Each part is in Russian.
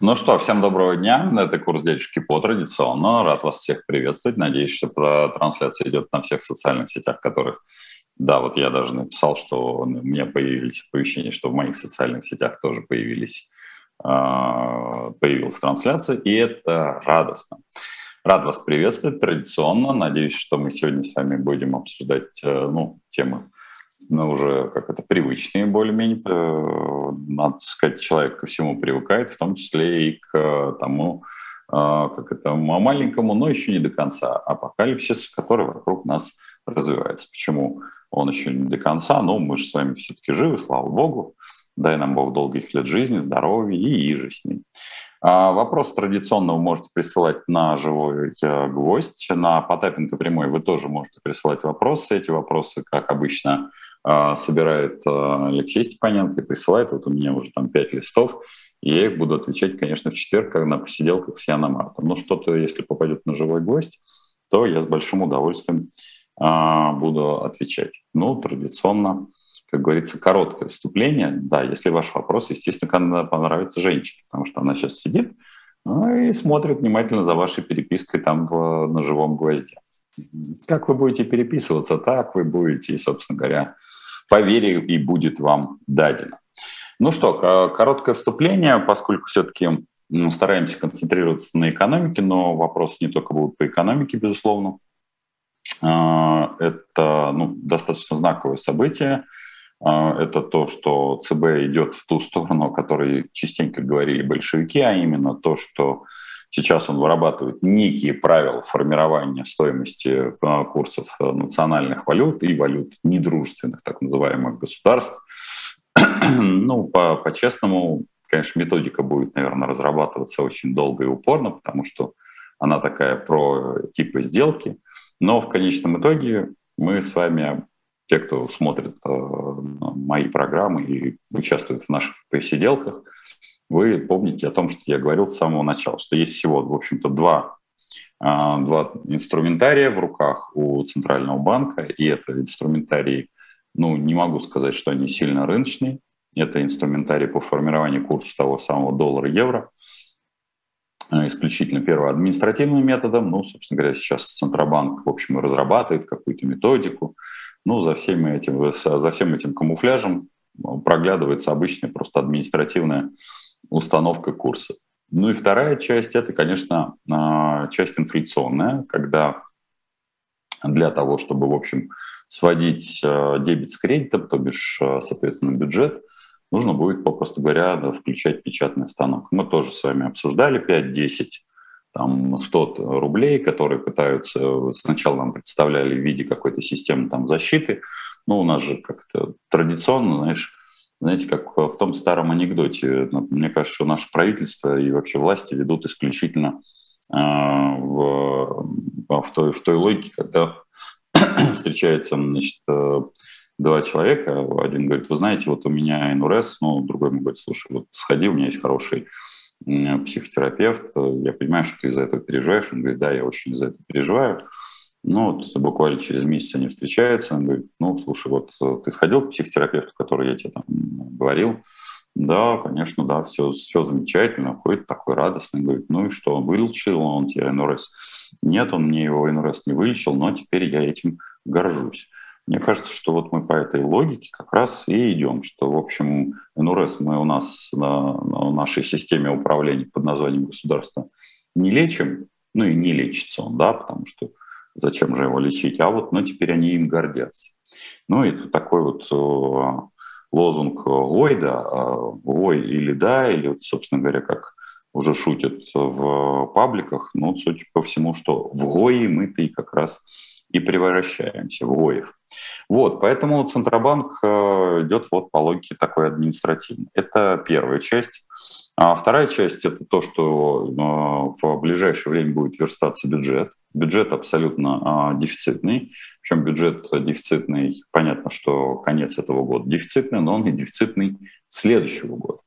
Ну что, всем доброго дня. Это курс дядюшки по традиционно. Рад вас всех приветствовать. Надеюсь, что трансляция идет на всех социальных сетях, которых... Да, вот я даже написал, что у меня появились оповещения, что в моих социальных сетях тоже появились, а, появилась трансляция, и это радостно. Рад вас приветствовать традиционно. Надеюсь, что мы сегодня с вами будем обсуждать э, ну, темы ну, уже как это привычные более-менее. Э, надо сказать, человек ко всему привыкает, в том числе и к тому, э, как это, маленькому, но еще не до конца апокалипсис, который вокруг нас развивается. Почему он еще не до конца? Ну, мы же с вами все-таки живы, слава богу. Дай нам Бог долгих лет жизни, здоровья и иже с ним. А вопрос традиционно вы можете присылать на живой э, гвоздь. На Потапенко прямой вы тоже можете присылать вопросы. Эти вопросы, как обычно, собирает а, Алексей Степаненко и присылает. Вот у меня уже там пять листов, и я их буду отвечать, конечно, в четверг, когда на посиделках с Яном Мартом. Но что-то, если попадет на живой гость, то я с большим удовольствием а, буду отвечать. Ну, традиционно, как говорится, короткое вступление. Да, если ваш вопрос, естественно, понравится женщине, потому что она сейчас сидит ну, и смотрит внимательно за вашей перепиской там в, на живом гвозде. Как вы будете переписываться, так вы будете, собственно говоря, по и будет вам дадено. Ну что, короткое вступление, поскольку все-таки ну, стараемся концентрироваться на экономике, но вопросы не только будут по экономике, безусловно. А, это ну, достаточно знаковое событие. А, это то, что ЦБ идет в ту сторону, о которой частенько говорили большевики, а именно то, что Сейчас он вырабатывает некие правила формирования стоимости э, курсов э, национальных валют и валют недружественных, так называемых государств. ну, по, по-честному, конечно, методика будет, наверное, разрабатываться очень долго и упорно, потому что она такая про типы сделки. Но в конечном итоге мы с вами, те, кто смотрит э, мои программы и участвует в наших посиделках, вы помните о том, что я говорил с самого начала, что есть всего, в общем-то, два, а, два инструментария в руках у Центрального банка, и это инструментарий, ну, не могу сказать, что они сильно рыночные, это инструментарий по формированию курса того самого доллара-евро, а, исключительно первым административным методом. Ну, собственно говоря, сейчас Центробанк, в общем, разрабатывает какую-то методику. Ну, за, всеми этим, за всем этим камуфляжем проглядывается обычная просто административная установка курса. Ну и вторая часть – это, конечно, а, часть инфляционная, когда для того, чтобы, в общем, сводить а, дебет с кредитом, то бишь, а, соответственно, бюджет, нужно будет, попросту говоря, включать печатный станок. Мы тоже с вами обсуждали 5-10 там 100 рублей, которые пытаются, сначала нам представляли в виде какой-то системы там защиты, ну, у нас же как-то традиционно, знаешь, знаете, как в том старом анекдоте, ну, мне кажется, что наше правительство и вообще власти ведут исключительно а, в, в, той, в той логике, когда встречается значит, э, два человека, один говорит, вы знаете, вот у меня НРС, ну, другой ему говорит, слушай, вот сходи, у меня есть хороший психотерапевт, я понимаю, что ты из-за этого переживаешь. Он говорит, да, я очень из-за этого переживаю. Ну, вот буквально через месяц они встречаются, он говорит, ну, слушай, вот э, ты сходил к психотерапевту, который я тебе там говорил? Да, конечно, да, все, все замечательно, ходит такой радостный, говорит, ну и что, вылечил он тебе НРС? Нет, он мне его НРС не вылечил, но теперь я этим горжусь. Мне кажется, что вот мы по этой логике как раз и идем, что, в общем, НРС мы у нас на, на нашей системе управления под названием государства не лечим, ну и не лечится он, да, потому что зачем же его лечить, а вот, ну, теперь они им гордятся. Ну, это такой вот э, лозунг «Ой, да», «Ой» или «Да», или, собственно говоря, как уже шутят в пабликах, ну, судя по всему, что в ГОИ мы-то и как раз и превращаемся в ГОИев. Вот, поэтому Центробанк э, идет вот по логике такой административной. Это первая часть. А вторая часть – это то, что э, в ближайшее время будет верстаться бюджет. Бюджет абсолютно а, дефицитный. Причем бюджет дефицитный, понятно, что конец этого года дефицитный, но он и дефицитный следующего года.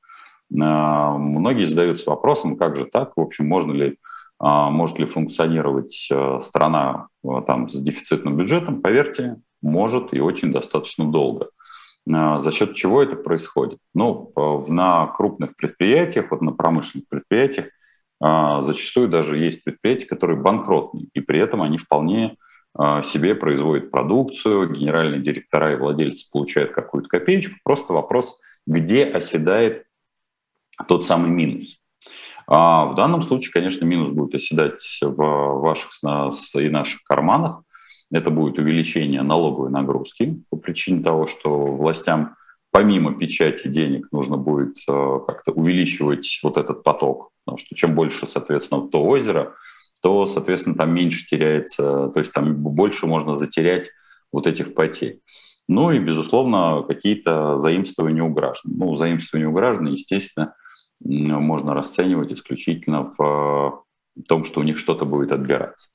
А, многие задаются вопросом, как же так, в общем, можно ли, а, может ли функционировать страна там, с дефицитным бюджетом. Поверьте, может и очень достаточно долго. За счет чего это происходит? Ну, на крупных предприятиях, вот на промышленных предприятиях, зачастую даже есть предприятия, которые банкротные, и при этом они вполне себе производят продукцию, генеральные директора и владельцы получают какую-то копеечку. Просто вопрос, где оседает тот самый минус. А в данном случае, конечно, минус будет оседать в ваших и наших карманах. Это будет увеличение налоговой нагрузки по причине того, что властям помимо печати денег нужно будет как-то увеличивать вот этот поток, потому что чем больше, соответственно, то озеро, то, соответственно, там меньше теряется, то есть там больше можно затерять вот этих потерь. Ну и, безусловно, какие-то заимствования у граждан. Ну, заимствования у граждан, естественно, можно расценивать исключительно в том, что у них что-то будет отбираться.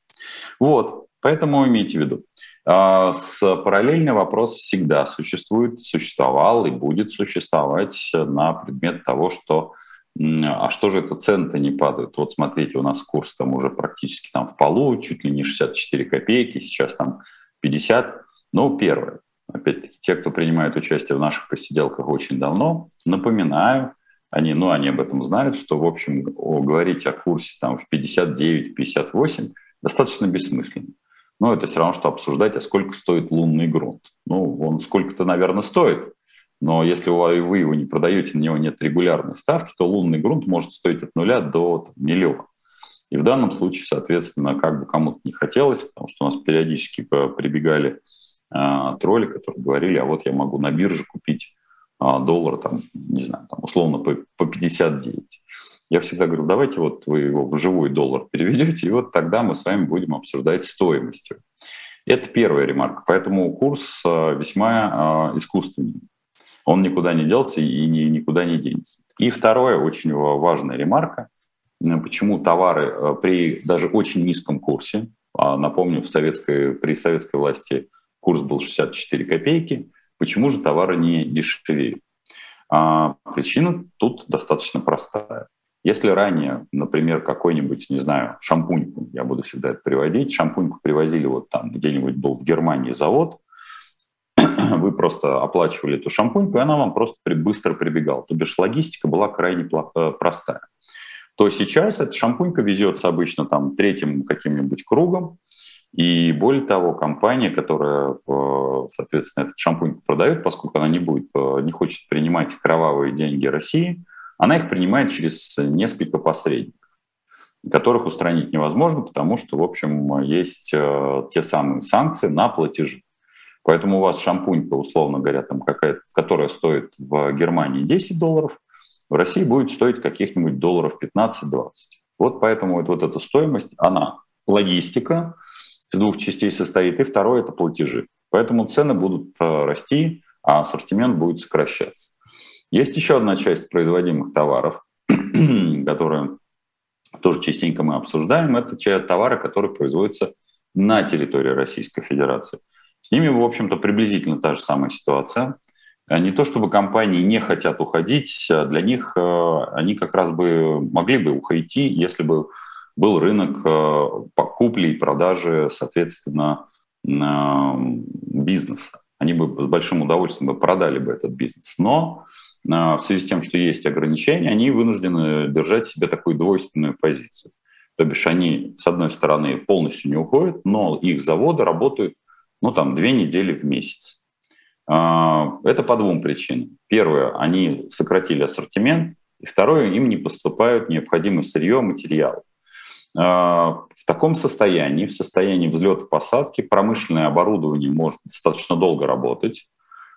Вот, поэтому имейте в виду. А, с параллельный вопрос всегда существует, существовал и будет существовать на предмет того, что а что же это цены-то не падают? Вот смотрите, у нас курс там уже практически там в полу, чуть ли не 64 копейки, сейчас там 50. Ну, первое. Опять-таки, те, кто принимает участие в наших посиделках очень давно, напоминаю, они, ну, они об этом знают, что, в общем, говорить о курсе там, в 59-58 достаточно бессмысленно. Но это все равно, что обсуждать, а сколько стоит лунный грунт. Ну, он сколько-то, наверное, стоит, но если вы его не продаете, на него нет регулярной ставки, то лунный грунт может стоить от нуля до там, миллиона. И в данном случае, соответственно, как бы кому-то не хотелось, потому что у нас периодически прибегали э, тролли, которые говорили, а вот я могу на бирже купить а, доллара, там, не знаю, там, условно по, по 59. Я всегда говорю, давайте вот вы его в живой доллар переведете, и вот тогда мы с вами будем обсуждать стоимость. Это первая ремарка. Поэтому курс а, весьма а, искусственный. Он никуда не делся и никуда не денется. И второе, очень важная ремарка, почему товары при даже очень низком курсе, напомню, в советской, при советской власти курс был 64 копейки, Почему же товары не дешевеют? А причина тут достаточно простая. Если ранее, например, какой-нибудь, не знаю, шампуньку, я буду всегда это приводить, шампуньку привозили вот там где-нибудь был в Германии завод, вы просто оплачивали эту шампуньку, и она вам просто быстро прибегала. То бишь логистика была крайне э, простая. То сейчас эта шампунька везется обычно там третьим каким-нибудь кругом, и более того, компания, которая, э, соответственно, этот шампунь продает, поскольку она не будет, э, не хочет принимать кровавые деньги России, она их принимает через несколько посредников, которых устранить невозможно, потому что, в общем, есть те самые санкции на платежи. Поэтому у вас шампунька, условно говоря, там какая которая стоит в Германии 10 долларов, в России будет стоить каких-нибудь долларов 15-20. Вот поэтому вот, вот эта стоимость, она логистика, из двух частей состоит, и второе – это платежи. Поэтому цены будут э, расти, а ассортимент будет сокращаться. Есть еще одна часть производимых товаров, которые тоже частенько мы обсуждаем. Это те товары, которые производятся на территории Российской Федерации. С ними, в общем-то, приблизительно та же самая ситуация. А не то чтобы компании не хотят уходить, а для них э, они как раз бы могли бы уйти, если бы был рынок э, покупли и продажи, соответственно, бизнеса. Они бы с большим удовольствием бы продали бы этот бизнес. Но э, в связи с тем, что есть ограничения, они вынуждены держать себе такую двойственную позицию. То бишь они, с одной стороны, полностью не уходят, но их заводы работают, ну, там, две недели в месяц. Э, это по двум причинам. Первое, они сократили ассортимент, и второе, им не поступают необходимое сырье, материалы. А, в таком состоянии, в состоянии взлета-посадки, промышленное оборудование может достаточно долго работать,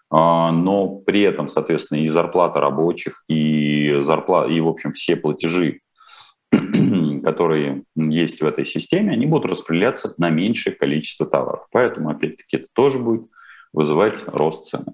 а, но при этом, соответственно, и зарплата рабочих, и, зарплата, и в общем, все платежи, которые есть в этой системе, они будут распределяться на меньшее количество товаров. Поэтому, опять-таки, это тоже будет вызывать рост цены.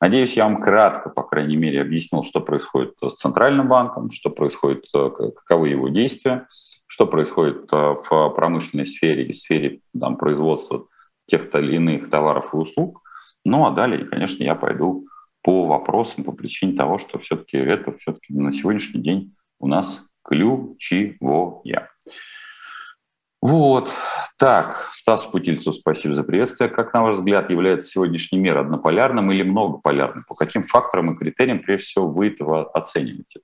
Надеюсь, я вам кратко, по крайней мере, объяснил, что происходит с Центральным банком, что происходит, э, каковы его действия что происходит э, в промышленной сфере и сфере там, производства тех или иных товаров и услуг. Ну а далее, конечно, я пойду по вопросам по причине того, что все-таки это все-таки на сегодняшний день у нас ключевое. Вот. Так, Стас Путильцев, спасибо за приветствие. Как, на ваш взгляд, является сегодняшний мир однополярным или многополярным? По каким факторам и критериям, прежде всего, вы этого оцениваете?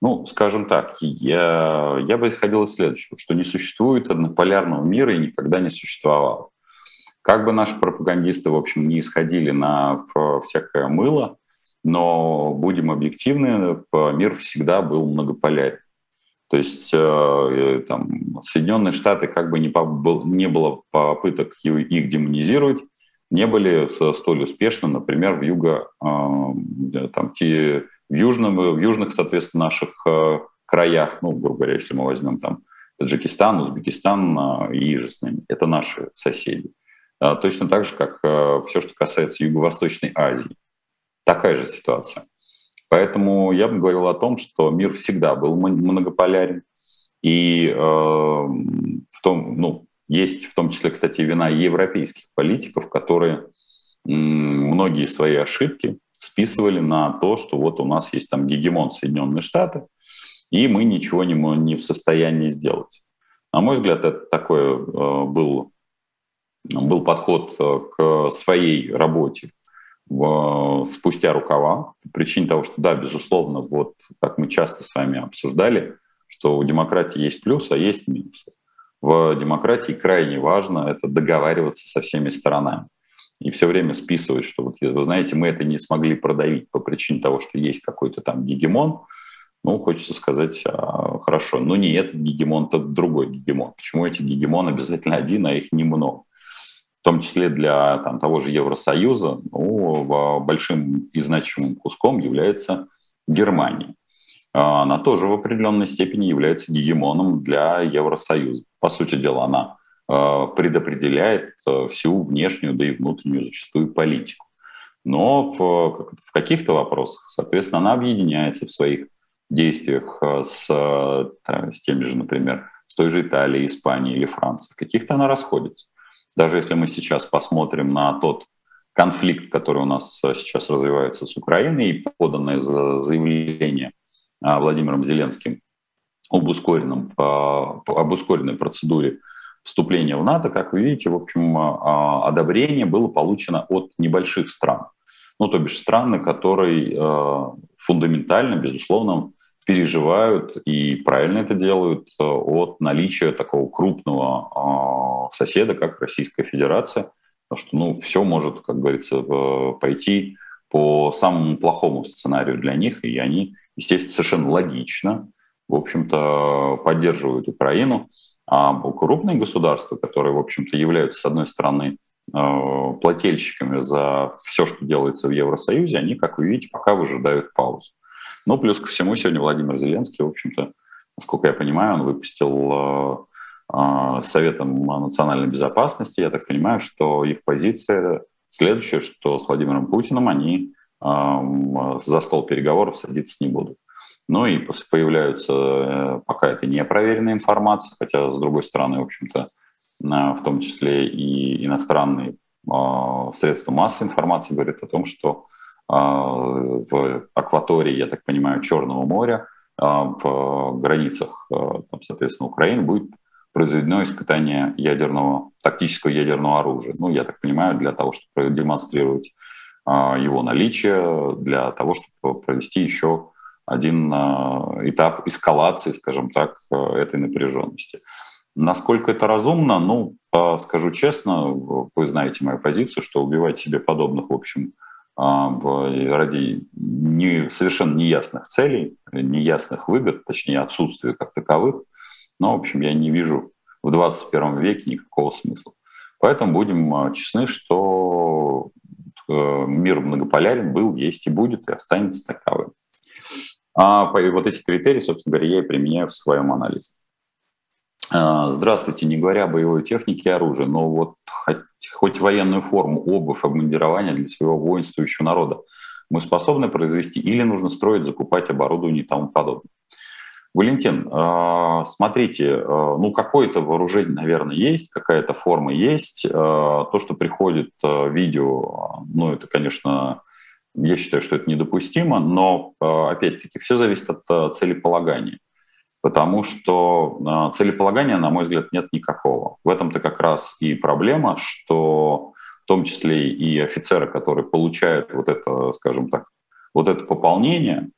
Ну, скажем так, я, я бы исходил из следующего, что не существует однополярного мира и никогда не существовало. Как бы наши пропагандисты, в общем, не исходили на всякое мыло, но будем объективны, мир всегда был многополярен. То есть э, э, там, Соединенные Штаты, как бы не, по, не было попыток их демонизировать, не были столь успешны, например, в юго, э, там, в, южном, в южных, соответственно, наших краях, ну, грубо говоря, если мы возьмем там Таджикистан, Узбекистан и же с ними, это наши соседи. Точно так же, как все, что касается Юго-Восточной Азии. Такая же ситуация. Поэтому я бы говорил о том, что мир всегда был многополярен. И э, в том, ну, есть в том числе, кстати, вина европейских политиков, которые многие свои ошибки списывали на то, что вот у нас есть там гегемон Соединенные Штаты, и мы ничего не, не в состоянии сделать. На мой взгляд, это такой э, был, был подход э, к своей работе спустя рукава, по причине того, что, да, безусловно, вот как мы часто с вами обсуждали, что у демократии есть плюс, а есть минус. В демократии крайне важно это договариваться со всеми сторонами. И все время списывать, что вот, вы знаете, мы это не смогли продавить по причине того, что есть какой-то там гегемон, ну, хочется сказать, а, хорошо, но не этот гегемон, это другой гегемон. Почему эти гегемон обязательно один, а их немного? Том числе для там, того же Евросоюза, ну, большим и значимым куском является Германия. А, она тоже в определенной степени является гегемоном для Евросоюза. По сути дела, она а, предопределяет а, всю внешнюю, да и внутреннюю зачастую политику. Но в, в каких-то вопросах, соответственно, она объединяется в своих действиях с, с теми же, например, с той же Италией, Испанией или Францией. В каких-то она расходится. Даже если мы сейчас посмотрим на тот конфликт, который у нас э, сейчас развивается с Украиной, и поданное заявление а, Владимиром Зеленским об, ускоренном, об ускоренной процедуре вступления в НАТО, как вы видите, в общем, одобрение было получено от небольших стран. Ну, то бишь страны, которые э, фундаментально, безусловно, переживают и правильно это делают э, от наличия такого крупного а, соседа, как Российская Федерация, потому что ну, все может, как говорится, пойти по самому плохому сценарию для них, и они, естественно, совершенно логично, в общем-то, поддерживают Украину. А крупные государства, которые, в общем-то, являются, с одной стороны, э, плательщиками за все, что делается в Евросоюзе, они, как вы видите, пока выжидают паузу. Ну, плюс ко всему, сегодня Владимир Зеленский, в общем-то, насколько я понимаю, он выпустил э, э, Советом национальной безопасности. Я так понимаю, что их позиция следующая, что с Владимиром Путиным они э, за стол переговоров садиться не будут. Ну и появляются, пока это не проверенная информация, хотя, с другой стороны, в общем-то, в том числе и иностранные средства массовой информации говорят о том, что в акватории, я так понимаю, Черного моря, а, в границах, а, там, соответственно, Украины будет произведено испытание ядерного, тактического ядерного оружия. Ну, я так понимаю, для того, чтобы продемонстрировать его наличие, для того, чтобы провести еще один этап эскалации, скажем так, этой напряженности. Насколько это разумно? Ну, скажу честно, вы знаете мою позицию, что убивать себе подобных, в общем, а, ради не, совершенно неясных целей, неясных выгод, точнее отсутствия как таковых. Но, в общем, я не вижу в 21 веке никакого смысла. Поэтому будем а, честны, что э, мир многополярен был, есть и будет, и останется таковым. А вот эти критерии, собственно говоря, я и применяю в своем анализе. А, здравствуйте, не говоря о боевой технике и оружии, но вот хоть, хоть военную форму, обувь, обмундирование для своего воинствующего народа мы способны произвести или нужно строить, закупать оборудование и тому подобное. Валентин, а, смотрите, а, ну какое-то вооружение, наверное, есть, какая-то форма есть. То, что приходит видео, ну это, конечно, я считаю, что это недопустимо, но опять-таки все зависит от целеполагания. Потому что целеполагания, на мой взгляд, нет никакого. В этом-то как раз и проблема, что в том числе и офицеры, которые получают вот это, скажем так, вот это пополнение,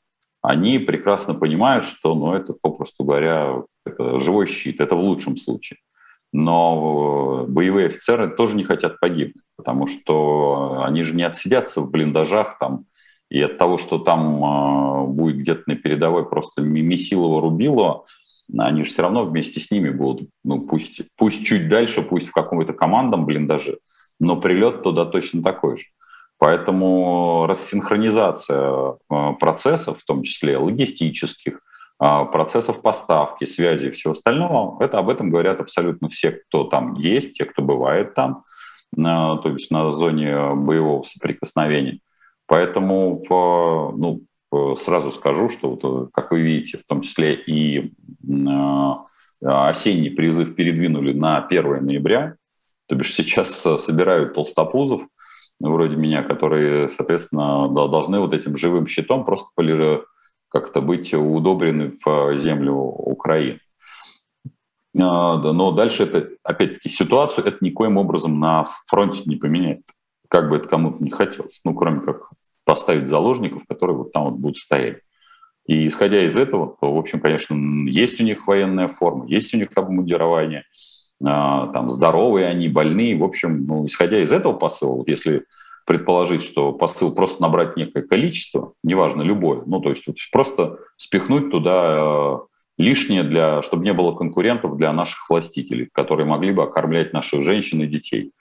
они прекрасно понимают, что ну, это, попросту говоря, это живой щит, это в лучшем случае. Но боевые офицеры тоже не хотят погибнуть, потому что они же не отсидятся в блиндажах там, и от того, что там э, будет где-то на передовой просто Месилова Рубилова, они же все равно вместе с ними будут, ну пусть, пусть чуть дальше, пусть в каком-то командном блиндаже, но прилет туда точно такой же. Поэтому рассинхронизация э, процессов, в том числе логистических, э, процессов поставки, связи и всего остального, это об этом говорят абсолютно все, кто там есть, те, кто бывает там, то есть на зоне боевого соприкосновения. Поэтому ну, сразу скажу, что, вот, как вы видите, в том числе и осенний призыв передвинули на 1 ноября, то бишь сейчас собирают толстопузов, вроде меня, которые, соответственно, должны вот этим живым щитом просто как-то быть удобрены в землю Украины. А, но дальше это, опять-таки, ситуацию это никоим образом на фронте не поменяет, как бы это кому-то не хотелось, ну, кроме как поставить заложников, которые вот там вот будут стоять. И исходя из этого, то, в общем, конечно, есть у них военная форма, есть у них обмундирование, а, там здоровые они, больные. В общем, ну, исходя из этого посыла, вот если предположить, что посыл просто набрать некое количество, неважно, любое, ну, то есть вот просто спихнуть туда э, лишнее, для, чтобы не было конкурентов для наших властителей, которые могли бы окормлять наших женщин и детей.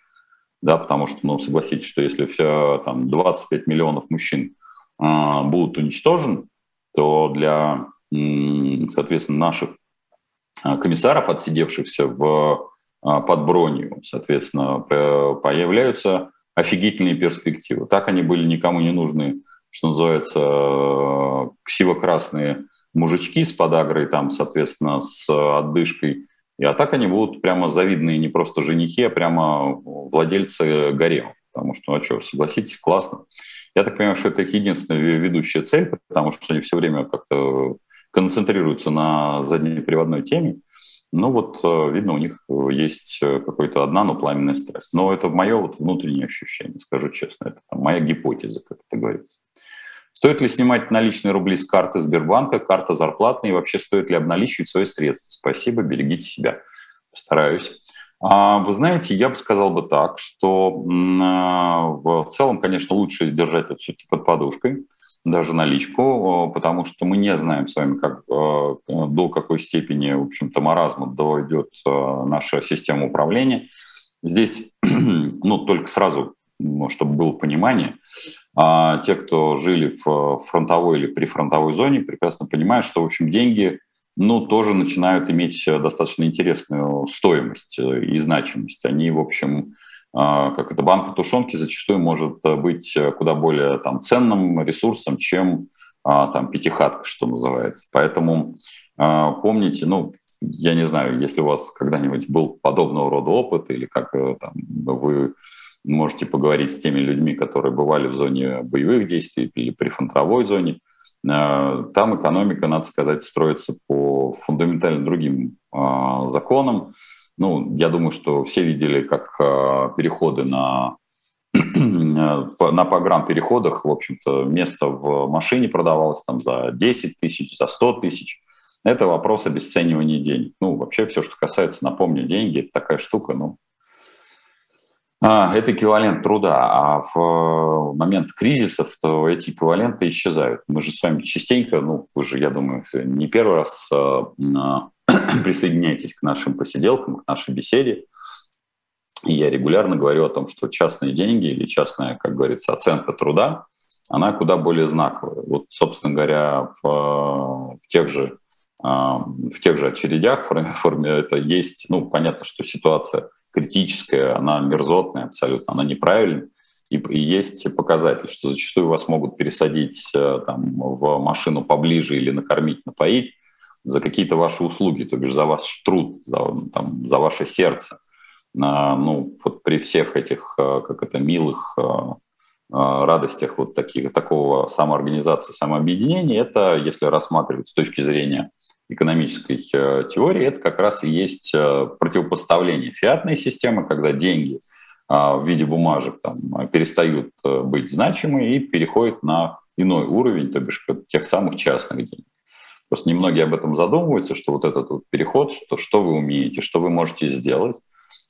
Да, потому что, ну, согласитесь, что если все, там, 25 миллионов мужчин э, будут уничтожены, то для, соответственно, наших Э, комиссаров, отсидевшихся в, э, под бронью, соответственно, появляются офигительные перспективы. Так они были никому не нужны, что называется, ксиво-красные мужички с подагрой, там, соответственно, с отдышкой. И а так они будут прямо завидные не просто женихи, а прямо владельцы гаремов. Потому что, а что, согласитесь, классно. Я так понимаю, что это их единственная ведущая цель, потому что они все время как-то концентрируются на заднеприводной теме. Ну вот, э, видно, у них есть э, какая-то одна, но пламенная страсть. Но это мое вот внутреннее ощущение, скажу честно. Это моя гипотеза, как это говорится. Стоит ли снимать наличные рубли с карты Сбербанка, карта зарплатная, и вообще стоит ли обналичивать свои средства? Спасибо, берегите себя. Постараюсь. А, вы знаете, я бы сказал бы так, что в целом, конечно, лучше держать это все-таки под подушкой даже наличку, потому что мы не знаем с вами, как, до какой степени, в общем-то, маразма дойдет э, наша система управления. Здесь, ну, только сразу, чтобы было понимание, а, те, кто жили в фронтовой или прифронтовой зоне, прекрасно понимают, что, в общем, деньги, ну, тоже начинают иметь достаточно интересную стоимость э, и значимость. Они, в общем, а, как это, банка тушенки зачастую может быть куда более там, ценным ресурсом, чем а, там, пятихатка, что называется. Поэтому помните, ну, я не знаю, если у вас когда-нибудь был подобного рода опыт, или как э, там, вы можете поговорить с теми людьми, которые бывали в зоне боевых действий или при фронтовой зоне, там экономика, надо сказать, строится по фундаментально другим законам, ну, я думаю, что все видели, как э, переходы на на погран-переходах, в общем-то, место в машине продавалось там за 10 тысяч, за 100 тысяч. Это вопрос обесценивания денег. Ну, вообще все, что касается, напомню, деньги, это такая штука, ну, а, это эквивалент труда, а в момент кризисов то эти эквиваленты исчезают. Мы же с вами частенько, ну, вы же, я думаю, не первый раз э, присоединяйтесь к нашим посиделкам, к нашей беседе. И я регулярно говорю о том, что частные деньги или частная, как говорится, оценка труда, она куда более знаковая. Вот, собственно говоря, в, в тех же а, в тех же очередях форме это есть, ну, понятно, что ситуация критическая, она мерзотная абсолютно, она неправильная, и, есть показатель, что зачастую вас могут пересадить э, там, в машину поближе или накормить, напоить, за какие-то ваши услуги, то бишь за ваш труд, за, там, за ваше сердце. А, ну, вот при всех этих, а, как это, милых а, а, радостях вот таких, такого самоорганизации, самообъединения, это, если рассматривать с точки зрения экономической теории, это как раз и есть противопоставление фиатной системы, когда деньги в виде бумажек там, перестают быть значимы и переходят на иной уровень, то бишь тех самых частных денег. Просто немногие об этом задумываются, что вот этот вот переход, что, что вы умеете, что вы можете сделать,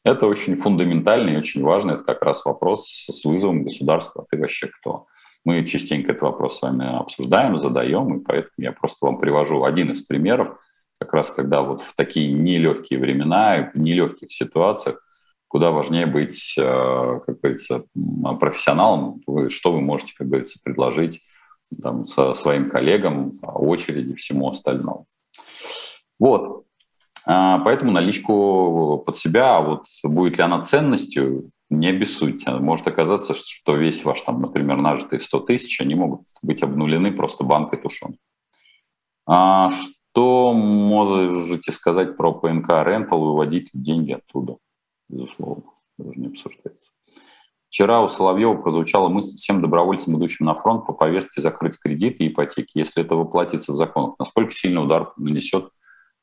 это очень фундаментальный и очень важный, это как раз вопрос с вызовом государства, а ты вообще кто? Мы частенько этот вопрос с вами обсуждаем, задаем, и поэтому я просто вам привожу один из примеров, как раз когда вот в такие нелегкие времена, в нелегких ситуациях, куда важнее быть, э, как говорится, профессионалом, что вы можете, как говорится, предложить там, со своим коллегам, очереди, всему остальному. Вот. А, поэтому наличку под себя, а вот будет ли она ценностью, не обессудьте. Может оказаться, что весь ваш, там, например, нажитый 100 тысяч, они могут быть обнулены просто банкой тушен. А что можете сказать про ПНК Rental, выводить деньги оттуда? Безусловно, даже не обсуждается. Вчера у Соловьева прозвучала мысль всем добровольцам, идущим на фронт, по повестке закрыть кредиты и ипотеки, если это воплотится в закон. Насколько сильный удар нанесет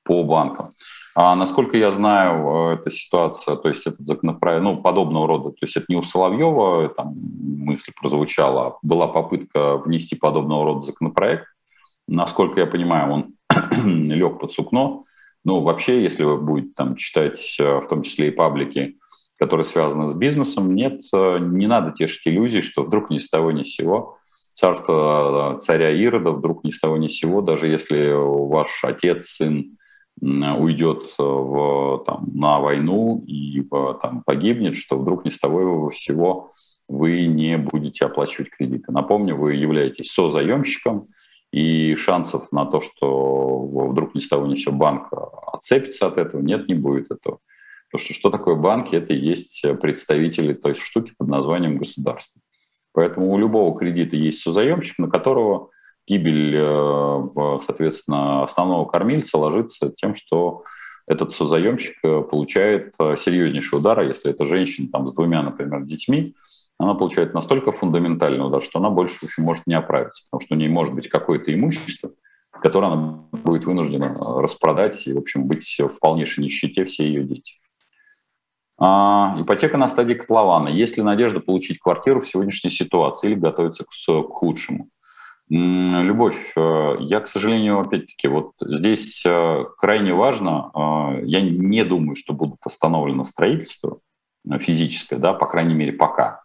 по банкам? А насколько я знаю, э, эта ситуация, то есть этот законопроект, ну, подобного рода, то есть это не у Соловьева там мысль прозвучала, а была попытка внести подобного рода законопроект. Насколько я понимаю, он лег под сукно. Ну, вообще, если вы будете там читать, э, в том числе и паблики, которые связаны с бизнесом, нет, э, не надо тешить иллюзий, что вдруг ни с того ни с сего царство э, царя Ирода вдруг ни с того ни с сего, даже если ваш отец, сын уйдет э, в, там, на войну и там, погибнет, что вдруг ни с того всего вы не будете оплачивать кредиты. Напомню, вы являетесь созаемщиком, и шансов на то, что вдруг ни с того ни сего банк отцепится от этого, нет, не будет этого. Потому что что такое банки? Это и есть представители той штуки под названием государство. Поэтому у любого кредита есть созаемщик, на которого гибель, э, соответственно, основного кормильца ложится тем, что этот созаемщик э, получает э, серьезнейший удар, а если это женщина там, с двумя, например, детьми, она получает настолько фундаментальный удар, что она больше в общем, может не оправиться, потому что у нее может быть какое-то имущество, которое она будет вынуждена распродать и, в общем, быть в полнейшей нищете все ее дети. А, ипотека на стадии котлована. Есть ли надежда получить квартиру в сегодняшней ситуации или готовиться к, к худшему? Любовь, э, я, к сожалению, опять-таки, вот здесь э, крайне важно, э, я не думаю, что будут остановлено строительство физическое, да, по крайней мере, пока.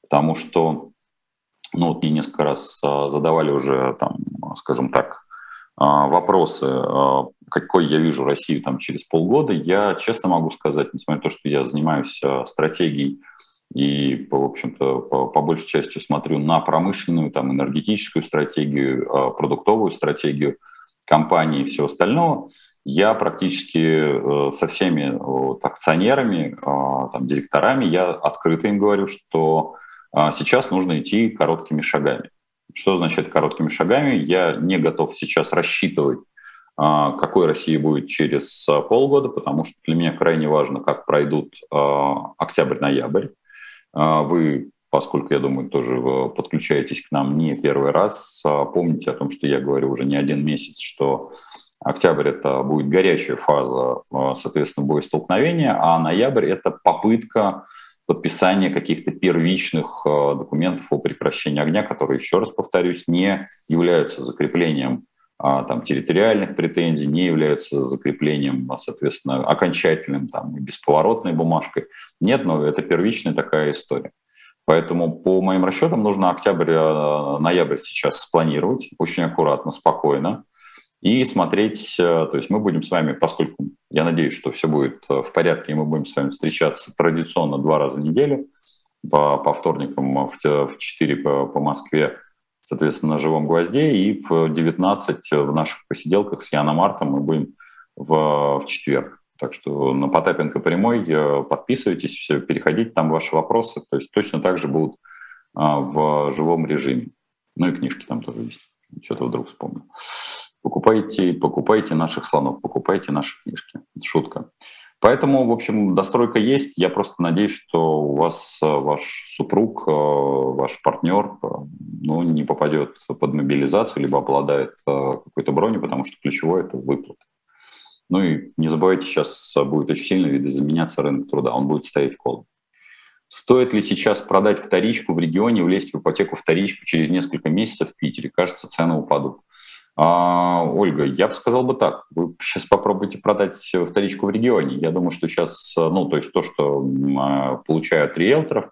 Потому что, ну, вот мне несколько раз задавали уже, там, скажем так, вопросы какой я вижу Россию там через полгода, я честно могу сказать, несмотря на то, что я занимаюсь стратегией и, в общем-то, по, по большей части смотрю на промышленную, там, энергетическую стратегию, э, продуктовую стратегию компании и всего остального, я практически э, со всеми вот, акционерами, там, директорами, я открыто им говорю, что сейчас нужно идти короткими шагами. Что означает короткими шагами? Я не готов сейчас рассчитывать а, какой Россия будет через а, полгода, потому что для меня крайне важно, как пройдут а, октябрь-ноябрь. Вы, поскольку, я думаю, тоже подключаетесь к нам не первый раз, помните о том, что я говорю уже не один месяц, что октябрь – это будет горячая фаза, соответственно, боестолкновения, а ноябрь – это попытка подписания каких-то первичных документов о прекращении огня, которые, еще раз повторюсь, не являются закреплением а, там, территориальных претензий, не являются закреплением, а, соответственно, окончательным там, и бесповоротной бумажкой. Нет, но это первичная такая история. Поэтому по моим расчетам нужно октябрь-ноябрь сейчас спланировать очень аккуратно, спокойно и смотреть, то есть мы будем с вами, поскольку я надеюсь, что все будет в порядке, и мы будем с вами встречаться традиционно два раза в неделю, по, по вторникам в 4 по, по Москве, соответственно, на живом гвозде, и в 19 в наших посиделках с Яном Мартом мы будем в, в четверг. Так что на Потапенко прямой э, подписывайтесь, все, переходите, там ваши вопросы, то есть точно так же будут а, в живом режиме. Ну и книжки там тоже есть. Что-то вдруг вспомнил. Покупайте, покупайте наших слонов, покупайте наши книжки. Шутка. Поэтому, в общем, достройка есть. Я просто надеюсь, что у вас э, ваш супруг, э, ваш партнер ну, не попадет под мобилизацию, либо обладает какой-то броней, потому что ключевое – это выплата. Ну и не забывайте, сейчас будет очень сильно видоизменяться рынок труда, он будет стоять колом. Стоит ли сейчас продать вторичку в регионе, влезть в ипотеку вторичку через несколько месяцев в Питере? Кажется, цены упадут. А, Ольга, я бы сказал бы так. Вы сейчас попробуйте продать вторичку в регионе. Я думаю, что сейчас, ну, то есть то, что а, получают риэлторов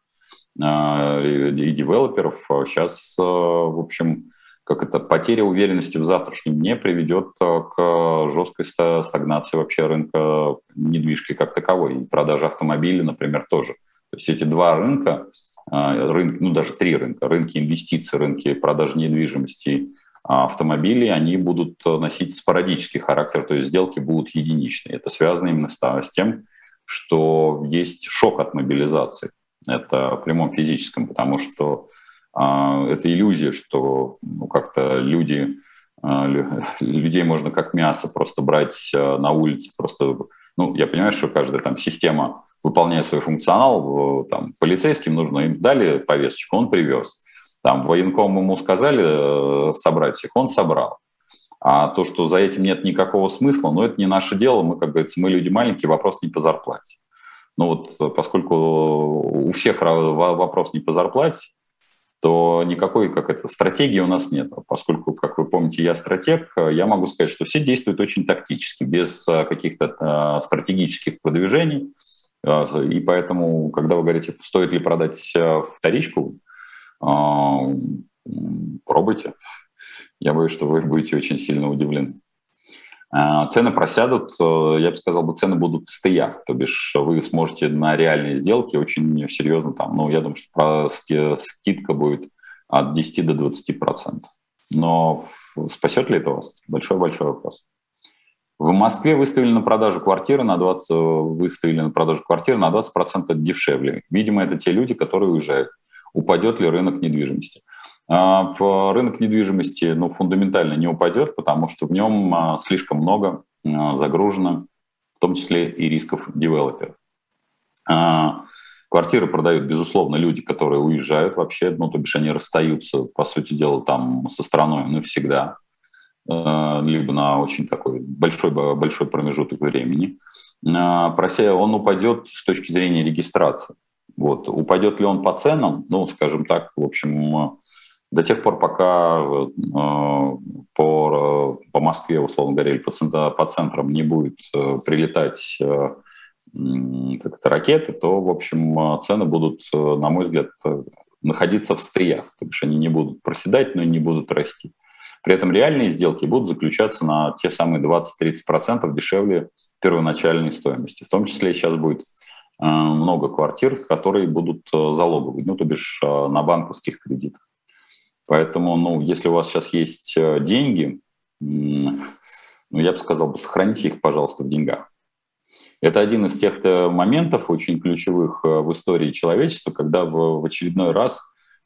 а, и девелоперов, сейчас, в общем, как это, потеря уверенности в завтрашнем дне приведет к жесткой стагнации вообще рынка недвижки как таковой. И продажа автомобилей, например, тоже. То есть эти два рынка, рынки, ну даже три рынка, рынки инвестиций, рынки продажи недвижимости а автомобилей, они будут носить спорадический характер, то есть сделки будут единичные. Это связано именно с тем, что есть шок от мобилизации. Это в прямом физическом, потому что а, это иллюзия, что ну, как-то люди, а, людей можно как мясо просто брать а, на улице, просто ну, я понимаю, что каждая там система, выполняя свой функционал, там, полицейским нужно, им дали повесточку, он привез. Там военком ему сказали э, собрать всех, он собрал. А то, что за этим нет никакого смысла, ну, это не наше дело. Мы, как говорится, мы люди маленькие, вопрос не по зарплате. Ну вот, э, поскольку у всех вопрос не по зарплате, то никакой, как это, стратегии у нас нет. Поскольку, как вы помните, я стратег, я могу сказать, что все действуют очень тактически, без э, каких-то стратегических продвижений. И поэтому, когда вы говорите, стоит ли продать вторичку, пробуйте. Я боюсь, что вы будете очень сильно удивлены. А, цены просядут, э, я бы сказал, бы цены будут в стоях, то бишь вы сможете на реальные сделки очень серьезно там, ну, я думаю, что скидка будет от 10 до 20 процентов. Но спасет ли это вас? Большой-большой вопрос. В Москве выставили на продажу квартиры на 20, выставили на продажу квартиры на 20 процентов дешевле. Видимо, это те люди, которые уезжают упадет ли рынок недвижимости. А, рынок недвижимости ну, фундаментально не упадет, потому что в нем а, слишком много а, загружено, в том числе и рисков девелоперов. Квартиры продают, безусловно, люди, которые уезжают вообще, ну, то бишь они расстаются, по сути дела, там со страной навсегда, либо на очень такой большой, большой промежуток времени. Прося, он упадет с точки зрения регистрации. Вот. Упадет ли он по ценам? Ну, скажем так, в общем, до тех пор, пока э, по, по Москве, условно говоря, по, центр, по центрам не будет э, прилетать э, как это, ракеты, то, в общем, цены будут, на мой взгляд, находиться в стриях. То есть они не будут проседать, но и не будут расти. При этом реальные сделки будут заключаться на те самые 20-30% дешевле первоначальной стоимости. В том числе сейчас будет Э, много квартир, которые будут э, залоговые, ну, то бишь э, на банковских кредитах. Поэтому, ну, если у вас сейчас есть деньги, ну, я бы сказал, сохраните их, пожалуйста, в деньгах. Это один из тех моментов очень ключевых в истории человечества, когда в очередной раз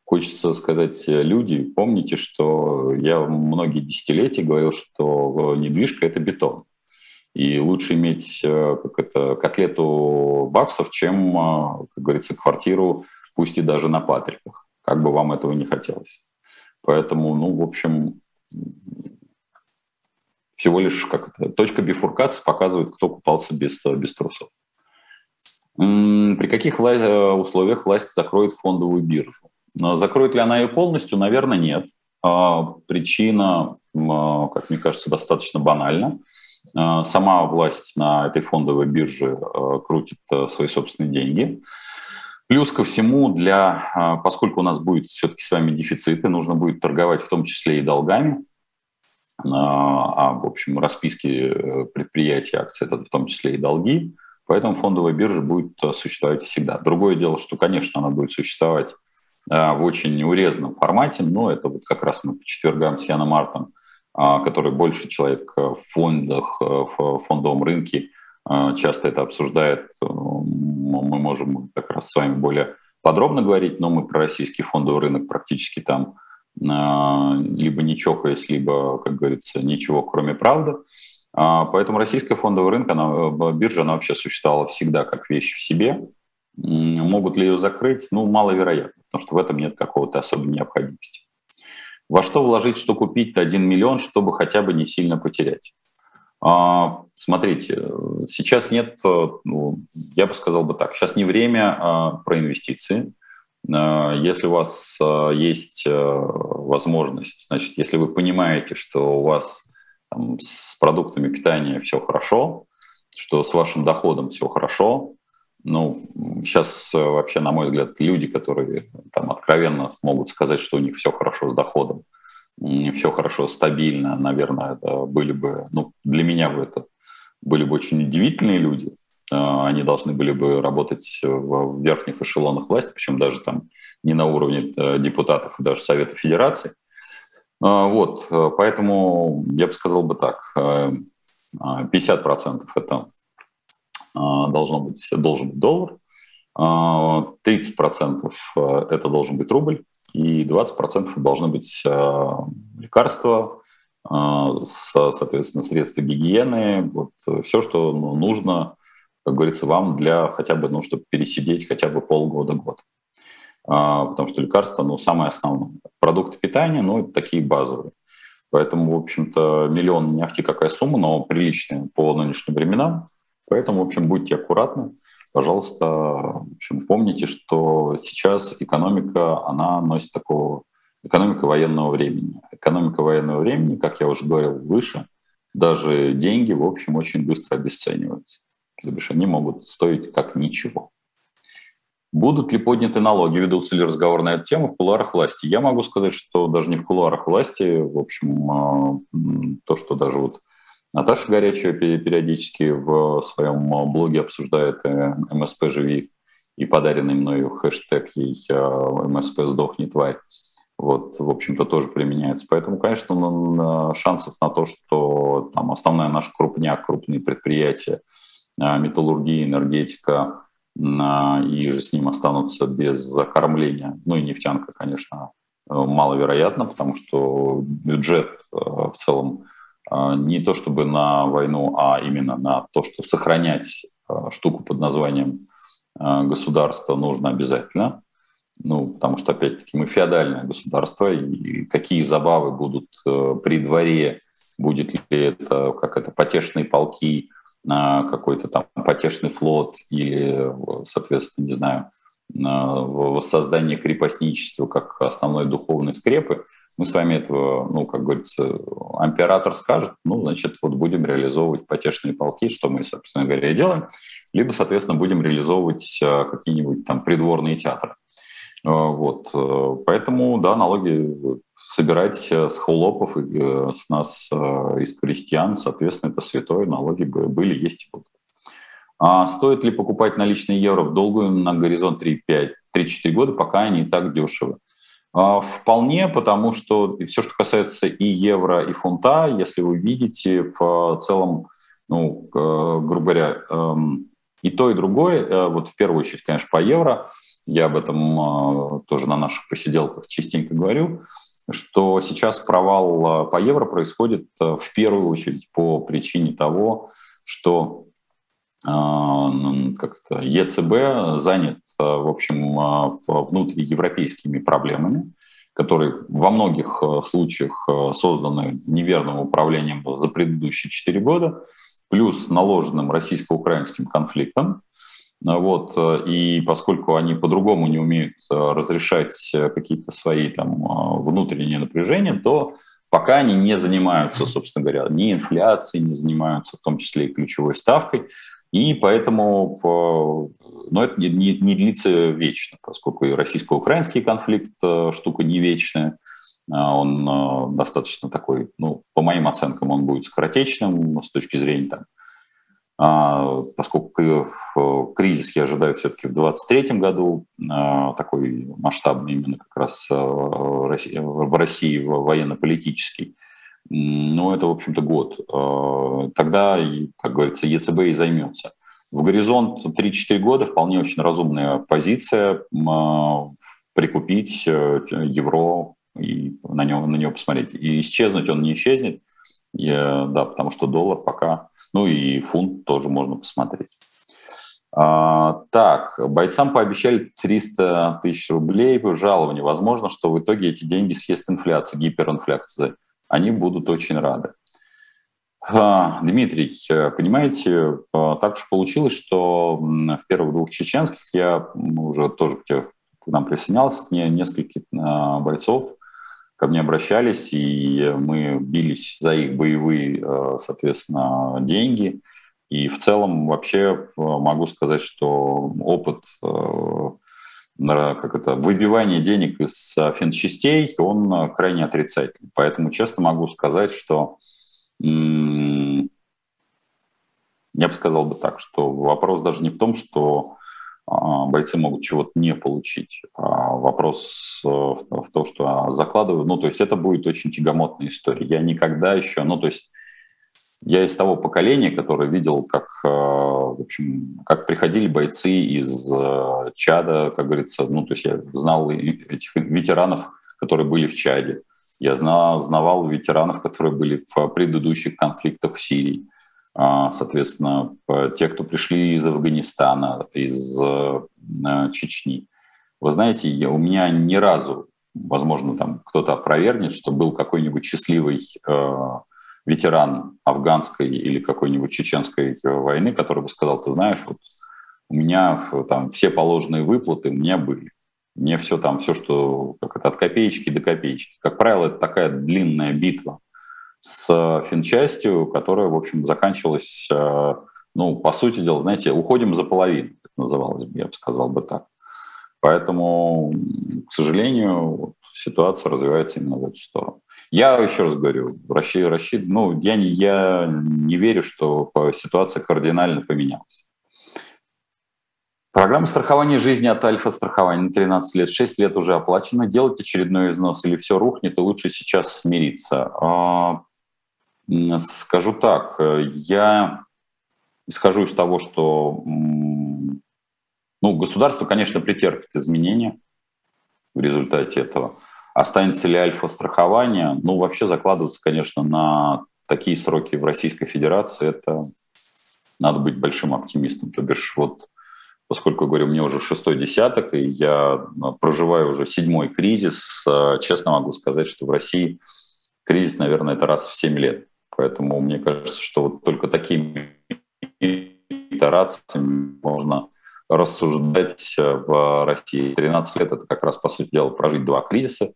хочется сказать люди, помните, что я многие десятилетия говорил, что недвижка – это бетон. И лучше иметь э, как это, котлету баксов, чем, э, как говорится, квартиру, пусть и даже на Патриках, как бы вам этого не хотелось. Поэтому, ну, в общем, всего лишь как это, точка бифуркации показывает, кто купался без, без трусов. При каких э, условиях власть закроет фондовую биржу? Закроет ли она ее полностью? Наверное, нет. А, причина, как мне кажется, достаточно банальна. Э, сама власть на этой фондовой бирже э, крутит э, свои собственные деньги. Плюс ко всему, для, поскольку у нас будет все-таки с вами дефициты, нужно будет торговать в том числе и долгами, а, в общем, расписки предприятий, акций – это в том числе и долги, поэтому фондовая биржа будет существовать всегда. Другое дело, что, конечно, она будет существовать в очень урезанном формате, но это вот как раз мы по четвергам с Яном Мартом который больше человек в фондах, э, в фондовом рынке а, часто это обсуждает. Э, мы можем как раз с вами более подробно говорить, но мы про российский фондовый рынок практически там а, либо не чокаясь, либо, как говорится, ничего кроме правды. Поэтому российская фондовый рынок, она, э, биржа, она вообще существовала всегда как вещь в себе. Могут ли ее закрыть? Ну, маловероятно, потому что в этом нет какого-то особой необходимости. Во что вложить, что купить 1 миллион, чтобы хотя бы не сильно потерять? А, смотрите, сейчас нет, ну, я бы сказал бы так, сейчас не время а, про инвестиции. А, если у вас есть возможность, значит, если вы понимаете, что у вас там, с продуктами питания все хорошо, что с вашим доходом все хорошо, ну, сейчас вообще, на мой взгляд, люди, которые там откровенно могут сказать, что у них все хорошо с доходом, все хорошо, стабильно, наверное, это были бы, ну, для меня бы это были бы очень удивительные люди. А, они должны были бы работать в верхних эшелонах власти, причем даже там не на уровне э, депутатов и даже Совета Федерации. Вот, э, поэтому я бы сказал бы так, 50% э, это должно быть, должен быть доллар, 30% это должен быть рубль, и 20% должны быть э, лекарства, э, соответственно, средства гигиены, вот все, что ну, нужно, как говорится, вам для хотя бы, ну, чтобы пересидеть хотя бы полгода-год. А, потому что лекарства, ну, самое основное. Продукты питания, ну, это такие базовые. Поэтому, в общем-то, миллион не какая сумма, но приличная по нынешним временам. Поэтому, в общем, будьте аккуратны пожалуйста, в общем, помните, что сейчас экономика, она носит такого экономика военного времени. Экономика военного времени, как я уже говорил выше, даже деньги, в общем, очень быстро обесцениваются. То бишь они могут стоить как ничего. Будут ли подняты налоги, ведутся ли разговор на эту тему в кулуарах власти? Я могу сказать, что даже не в кулуарах власти, в общем, а, то, что даже вот Наташа Горячева периодически в своем блоге обсуждает э, МСП «Живи» и подаренный мною хэштег ей э, «МСП сдохни, тварь». Вот, в общем-то, тоже применяется. Поэтому, конечно, ну, шансов на то, что там основная наша крупняк, крупные предприятия, э, металлургия, энергетика, и же с ним останутся без закормления, ну и нефтянка, конечно, маловероятно, потому что бюджет в целом не то чтобы на войну, а именно на то, что сохранять а, штуку под названием а, государство нужно обязательно. Ну, потому что, опять-таки, мы феодальное государство, и какие забавы будут э, при дворе, будет ли это, как это, потешные полки, какой-то там потешный флот или, соответственно, не знаю, воссоздание крепостничества как основной духовной скрепы – мы с вами этого, ну, как говорится, император скажет, ну, значит, вот будем реализовывать потешные полки, что мы, собственно говоря, и делаем, либо, соответственно, будем реализовывать а, какие-нибудь там придворные театры. А, вот, э, поэтому, да, налоги собирать э, с холопов и э, с нас, из крестьян, соответственно, это святое, налоги были, есть и будут. А стоит ли покупать наличные евро в долгую на горизонт 3-5, 3-4 года, пока они и так дешевы? А, вполне, потому что все, что касается и евро, и фунта, если вы видите в целом, ну, грубо говоря, эм, и то, и другое, э, вот в первую очередь, конечно, по евро, я об этом а, тоже на наших посиделках частенько говорю, что сейчас провал э, по евро происходит э, в первую очередь по причине того, что как это, ЕЦБ занят, в общем, внутриевропейскими проблемами, которые во многих случаях созданы неверным управлением за предыдущие четыре года, плюс наложенным российско-украинским конфликтом. Вот, и поскольку они по-другому не умеют разрешать какие-то свои там, внутренние напряжения, то пока они не занимаются, собственно говоря, ни инфляцией, не занимаются в том числе и ключевой ставкой, и поэтому но это не, не, не длится вечно, поскольку и российско-украинский конфликт э, штука не вечная, а он э, достаточно такой, ну, по моим оценкам, он будет скоротечным с точки зрения там, а, поскольку кризис я ожидаю все-таки в 2023 году, а, такой масштабный именно как раз э, в России военно-политический, ну, это, в общем-то, год. Э, тогда, как говорится, ЕЦБ и займется. В горизонт 3-4 года вполне очень разумная позиция прикупить э, евро и на него, на него посмотреть. И исчезнуть он не исчезнет, и, да, потому что доллар пока, ну и фунт тоже можно посмотреть. А, так, бойцам пообещали 300 тысяч рублей жалования. Возможно, что в итоге эти деньги съест инфляция, гиперинфляция. Они будут очень рады. А, Дмитрий, понимаете, а, так уж получилось, что в первых двух чеченских я уже тоже к, нам присоединялся, к нескольким а, бойцов ко мне обращались, и мы бились за их боевые, соответственно, деньги. И в целом вообще могу сказать, что опыт как это, выбивания денег из финчастей, он крайне отрицательный. Поэтому честно могу сказать, что я бы сказал бы так, что вопрос даже не в том, что а, бойцы могут чего-то не получить. А вопрос э, в том, что закладываю, ну, то есть это будет очень тягомотная история. Я никогда еще, ну, то есть я из того поколения, которое видел, как, э, в общем, как приходили бойцы из э, Чада, как говорится, ну, то есть я знал этих ветеранов, которые были в Чаде. Я знал, знавал ветеранов, которые были в предыдущих конфликтах в Сирии. А, соответственно, те, кто пришли из Афганистана, из э, Чечни. Вы знаете, у меня ни разу, возможно, там кто-то опровергнет, что был какой-нибудь счастливый ветеран афганской или какой-нибудь чеченской войны, который бы сказал, ты знаешь, вот у меня там все положенные выплаты у меня были. Мне все там, все, что как это, от копеечки до копеечки. Как правило, это такая длинная битва с финчастью, которая, в общем, заканчивалась, э, ну, по сути дела, знаете, уходим за половину, это называлось бы, я бы сказал бы так. Поэтому, к сожалению, ситуация развивается именно в эту сторону. Я еще раз говорю, Россия, Россия, ну, я не, я не верю, что ситуация кардинально поменялась. Программа страхования жизни от Альфа-страхования на 13 лет, 6 лет уже оплачено. Делать очередной износ или все рухнет, и лучше сейчас смириться. А, скажу так, я исхожу из того, что ну, государство, конечно, претерпит изменения в результате этого. Останется ли альфа-страхование? Ну, вообще закладываться, конечно, на такие сроки в Российской Федерации, это надо быть большим оптимистом. То бишь, вот поскольку, говорю, мне уже шестой десяток, и я а, проживаю уже седьмой кризис, а, честно могу сказать, что в России кризис, наверное, это раз в семь лет. Поэтому мне кажется, что вот только такими итерациями можно рассуждать а, в России. 13 лет – это как раз, по сути дела, прожить два кризиса.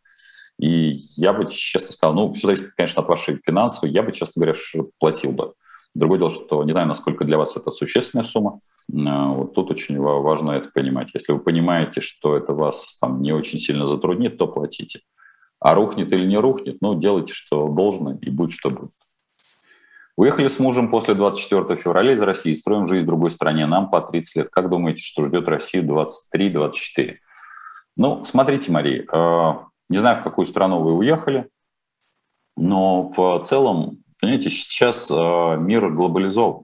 И я бы, честно сказал, ну, все зависит, конечно, от вашей финансовой, я бы, честно говоря, платил бы. Другое дело, что не знаю, насколько для вас это существенная сумма. Э, вот тут очень важно это понимать. Если вы понимаете, что это вас там не очень сильно затруднит, то платите. А рухнет или не рухнет, ну, делайте, что должно, и будь что будет. Уехали с мужем после 24 февраля из России, строим жизнь в другой стране, нам по 30 лет. Как думаете, что ждет Россию 23-24? Ну, смотрите, Мария, э, не знаю, в какую страну вы уехали, но в целом Понимаете, сейчас э, мир глобализован.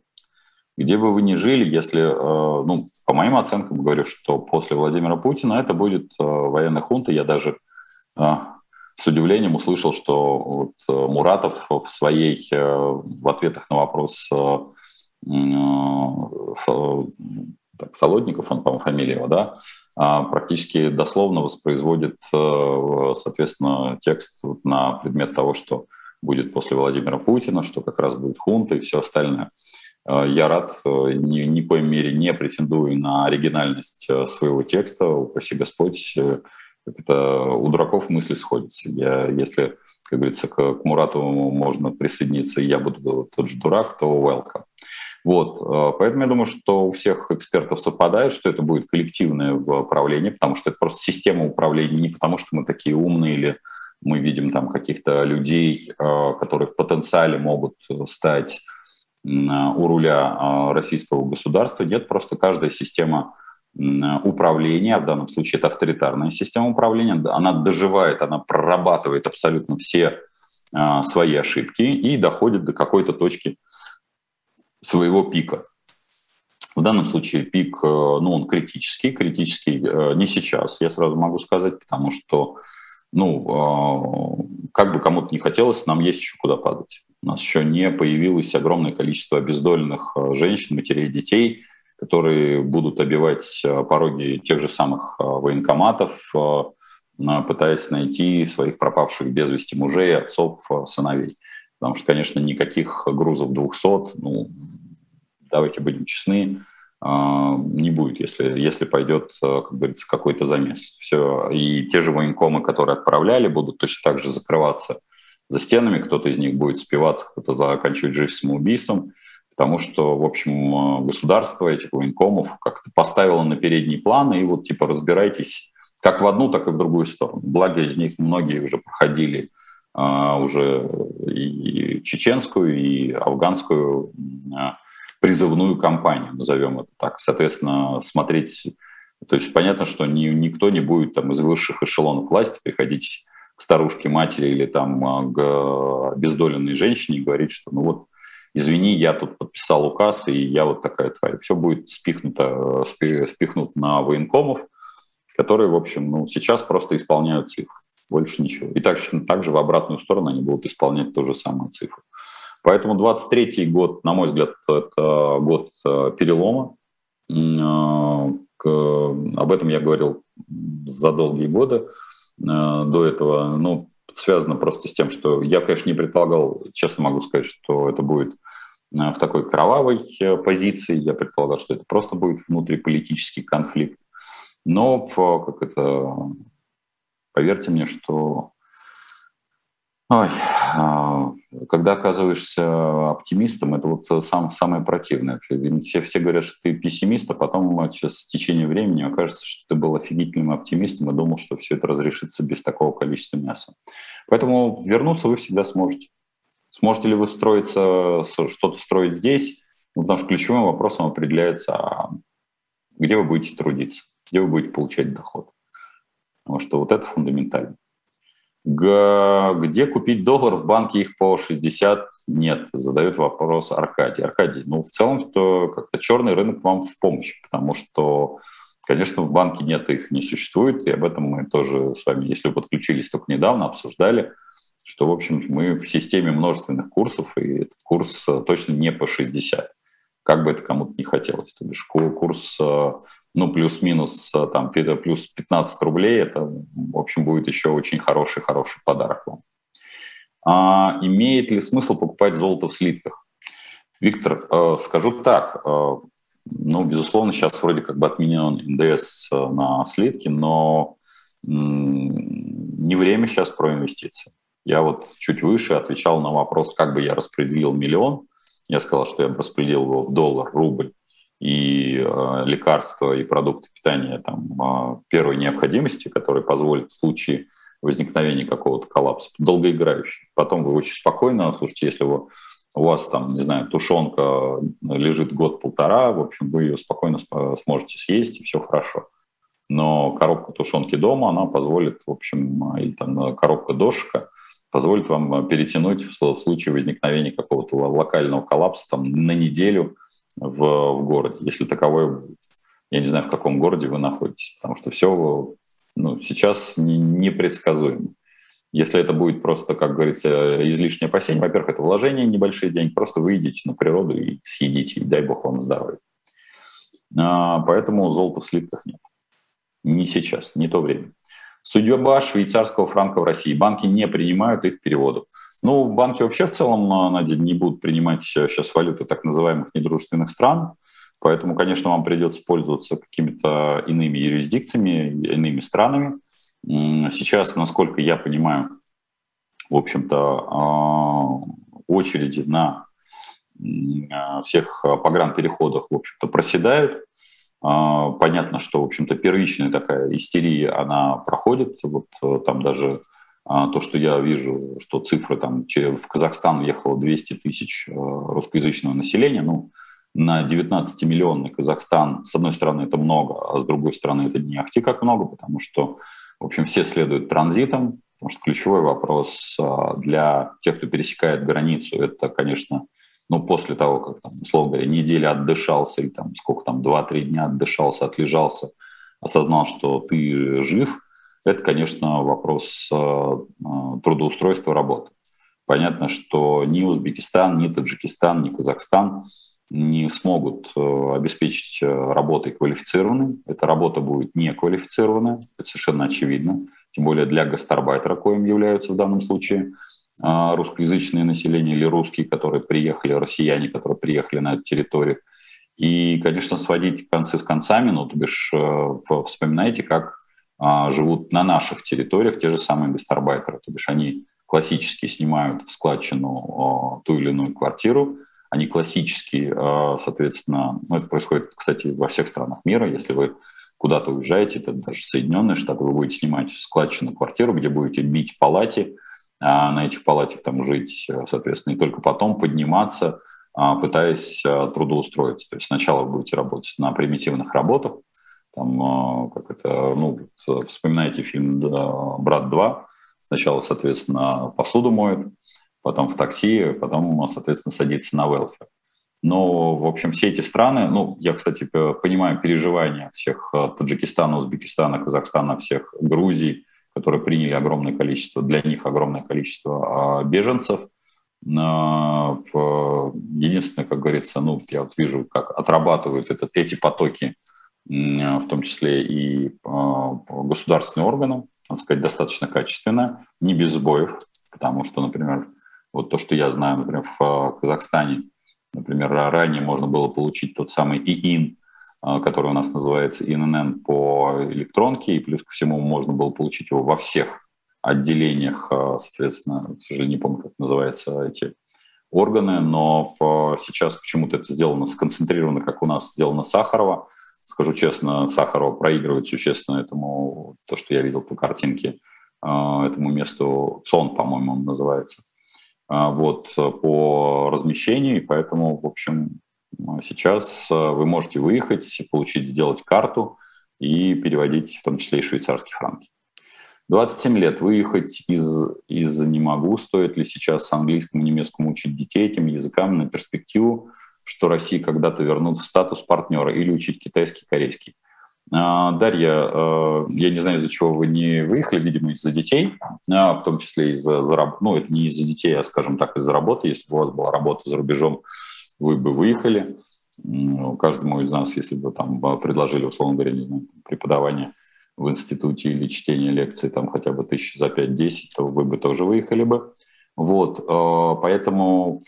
Где бы вы ни жили, если, э, ну, по моим оценкам говорю, что после Владимира Путина это будет э, военная хунта. Я даже с удивлением услышал, что вот, Муратов в своей, в ответах на вопрос так, Солодников, он, по-моему, фамилия его, да, а, практически дословно воспроизводит, э, соответственно, текст на предмет того, что будет после Владимира Путина, что как раз будет хунта и все остальное. Э, я рад, э, ни, ни в коем мере не претендую на оригинальность своего текста, упаси Господь, это у дураков мысли сходятся. Я, если, как говорится, к, к Мурату можно присоединиться, и я буду тот же дурак, то welcome. Вот, поэтому я думаю, что у всех экспертов совпадает, что это будет коллективное управление, потому что это просто система управления, не потому что мы такие умные или мы видим там каких-то людей, э, которые в потенциале могут стать у руля э, российского государства. Нет, просто каждая система управления, в данном случае это авторитарная система управления, она доживает, она прорабатывает абсолютно все э, свои ошибки и доходит до какой-то точки своего пика. В данном случае пик, ну, он критический, критический не сейчас, я сразу могу сказать, потому что ну, а, как бы кому-то не хотелось, нам есть еще куда падать. У нас еще не появилось огромное количество обездоленных женщин, матерей, детей, которые будут обивать пороги тех же самых военкоматов, пытаясь найти своих пропавших без вести мужей, отцов, сыновей. Потому что, конечно, никаких грузов 200, ну, давайте будем честны, а, не будет, если, если пойдет, э, как говорится, какой-то замес. Все. И те же военкомы, которые отправляли, будут точно так же закрываться за стенами, кто-то из них будет спиваться, кто-то заканчивать жизнь самоубийством, потому что, в общем, государство этих военкомов как-то поставило на передний план, и вот типа разбирайтесь как в одну, так и в другую сторону. Благо из них многие уже проходили уже и чеченскую, и афганскую а, призывную кампанию, назовем это так. Соответственно, смотреть... То есть понятно, что ни, никто не будет там из высших эшелонов власти приходить к старушке матери или там а, к обездоленной женщине и говорить, что ну вот, извини, я тут подписал указ, и я вот такая тварь. Все будет спихнуто, спихнуто на военкомов, которые, в общем, ну, сейчас просто исполняют цифры. Больше ничего. И так, также в обратную сторону они будут исполнять ту же самую цифру. Поэтому 23 год, на мой взгляд, это год э, перелома. Э, об этом я говорил за долгие годы э, до этого. Ну, связано просто с тем, что я, конечно, не предполагал, честно могу сказать, что это будет в такой кровавой позиции. Я предполагал, что это просто будет внутриполитический конфликт. Но как это, поверьте мне, что Ой, а, когда оказываешься оптимистом, это вот сам, самое противное. Все, все говорят, что ты пессимист, а потом сейчас в течение времени окажется, что ты был офигительным оптимистом и думал, что все это разрешится без такого количества мяса. Поэтому вернуться вы всегда сможете. Сможете ли вы строиться, что-то строить здесь? Ну, потому что ключевым вопросом определяется, а где вы будете трудиться, где вы будете получать доход. Потому что вот это фундаментально. Где купить доллар в банке их по 60? Нет, задает вопрос Аркадий. Аркадий, ну в целом то как-то черный рынок вам в помощь, потому что, конечно, в банке нет, их не существует, и об этом мы тоже с вами, если вы подключились только недавно, обсуждали, что, в общем, мы в системе множественных курсов, и этот курс точно не по 60, как бы это кому-то не хотелось. То бишь курс ну, плюс-минус э, там плюс 15 рублей, это, в общем, будет еще очень хороший-хороший подарок вам. А, имеет ли смысл покупать золото в слитках? Виктор, э, скажу так, э, ну, безусловно, сейчас вроде как бы отменен НДС на слитки, но не время сейчас про инвестиции. Я вот чуть выше отвечал на вопрос, как бы я распределил миллион. Я сказал, что я бы распределил его в доллар, рубль и э, лекарства и продукты питания там, э, первой необходимости, которые позволят в случае возникновения какого-то коллапса, долгоиграющий. Потом вы очень спокойно, слушайте, если вы, у вас там, не знаю, тушенка лежит год-полтора, в общем, вы ее спокойно сможете съесть, и все хорошо. Но коробка тушенки дома, она позволит, в общем, и там коробка дошика позволит вам перетянуть в случае возникновения какого-то локального коллапса там, на неделю – в, в городе, если таковой Я не знаю, в каком городе вы находитесь, потому что все ну, сейчас не, непредсказуемо. Если это будет просто, как говорится, излишнее опасение, во-первых, это вложение, небольшие деньги, просто выйдите на природу и съедите, и дай бог вам здоровья. А, поэтому золота в слитках нет. Не сейчас, не то время. Судьба швейцарского франка в России. Банки не принимают их переводов. Ну, банки вообще в целом, а, Надя, не будут принимать сейчас валюты так называемых недружественных стран, поэтому, конечно, вам придется пользоваться какими-то иными юрисдикциями, иными странами. Сейчас, насколько я понимаю, в общем-то, а, очереди на а, всех погранпереходах, в общем-то, проседают. Понятно, что, в общем-то, первичная такая истерия, она проходит. Вот э, там даже то, что я вижу, что цифры там в Казахстан ехало 200 тысяч э, русскоязычного населения, ну, на 19-миллионный Казахстан, с одной стороны, это много, а с другой стороны, это не ахти как много, потому что, в общем, все следуют транзитом, потому что ключевой вопрос а, для тех, кто пересекает границу, это, конечно, ну, после того, как, там, условно говоря, неделя отдышался, и там сколько там, 2-3 дня отдышался, отлежался, осознал, что ты жив – это, конечно, вопрос э, э, трудоустройства работы. Понятно, что ни Узбекистан, ни Таджикистан, ни Казахстан не смогут э, обеспечить работой квалифицированной. Эта работа будет неквалифицированная, это совершенно очевидно, тем более для гастарбайтера, коим являются в данном случае русскоязычное население или русские, которые приехали, россияне, которые приехали на эту территорию. И, конечно, сводить концы с концами, ну, то бишь, вспоминайте, как живут на наших территориях те же самые гастарбайтеры, то бишь они классически снимают в складчину ту или иную квартиру, они классически, соответственно, ну, это происходит, кстати, во всех странах мира, если вы куда-то уезжаете, это даже Соединенные Штаты, вы будете снимать складчину квартиру, где будете бить палати, а на этих палатах там жить, соответственно, и только потом подниматься, пытаясь трудоустроиться. То есть сначала вы будете работать на примитивных работах, там, как это, ну, вспоминайте фильм «Брат 2», Сначала, соответственно, посуду моет, потом в такси, потом, соответственно, садится на велфер. Но, в общем, все эти страны, ну, я, кстати, понимаю переживания всех э, Таджикистана, Узбекистана, Казахстана, всех Грузий, которые приняли огромное количество, для них огромное количество а, беженцев. Единственное, как говорится, ну, я вот вижу, как отрабатывают этот, эти потоки в том числе и а, государственные органы, так сказать, достаточно качественно, не без сбоев, потому что, например, вот то, что я знаю, например, в а, Казахстане, например, ранее можно было получить тот самый ИИН, а, который у нас называется ИНН по электронке, и плюс ко всему можно было получить его во всех отделениях, соответственно, к сожалению, не помню, как называются эти органы, но сейчас почему-то это сделано сконцентрировано, как у нас сделано Сахарова, скажу честно, Сахарова проигрывает существенно этому, то, что я видел по картинке, а, этому месту, ЦОН, по-моему, он называется, а, вот, по размещению, и поэтому, в общем, сейчас а, вы можете выехать, получить, сделать карту и переводить в том числе и швейцарские франки. 27 лет выехать из, из «не могу», стоит ли сейчас английскому, немецкому учить детей этим языкам на перспективу, что Россия когда-то вернут статус партнера или учить китайский, корейский. А, Дарья, э, я не знаю, из-за чего вы не выехали, видимо, из-за детей, а, в том числе из-за работы. Ну, это не из-за детей, а, скажем так, из-за работы. Если бы у вас была работа за рубежом, вы бы выехали. Каждому из нас, если бы там предложили, условно говоря, не знаю, преподавание в институте или чтение лекций там хотя бы тысяч за 5-10, то вы бы тоже выехали бы. Вот, э, поэтому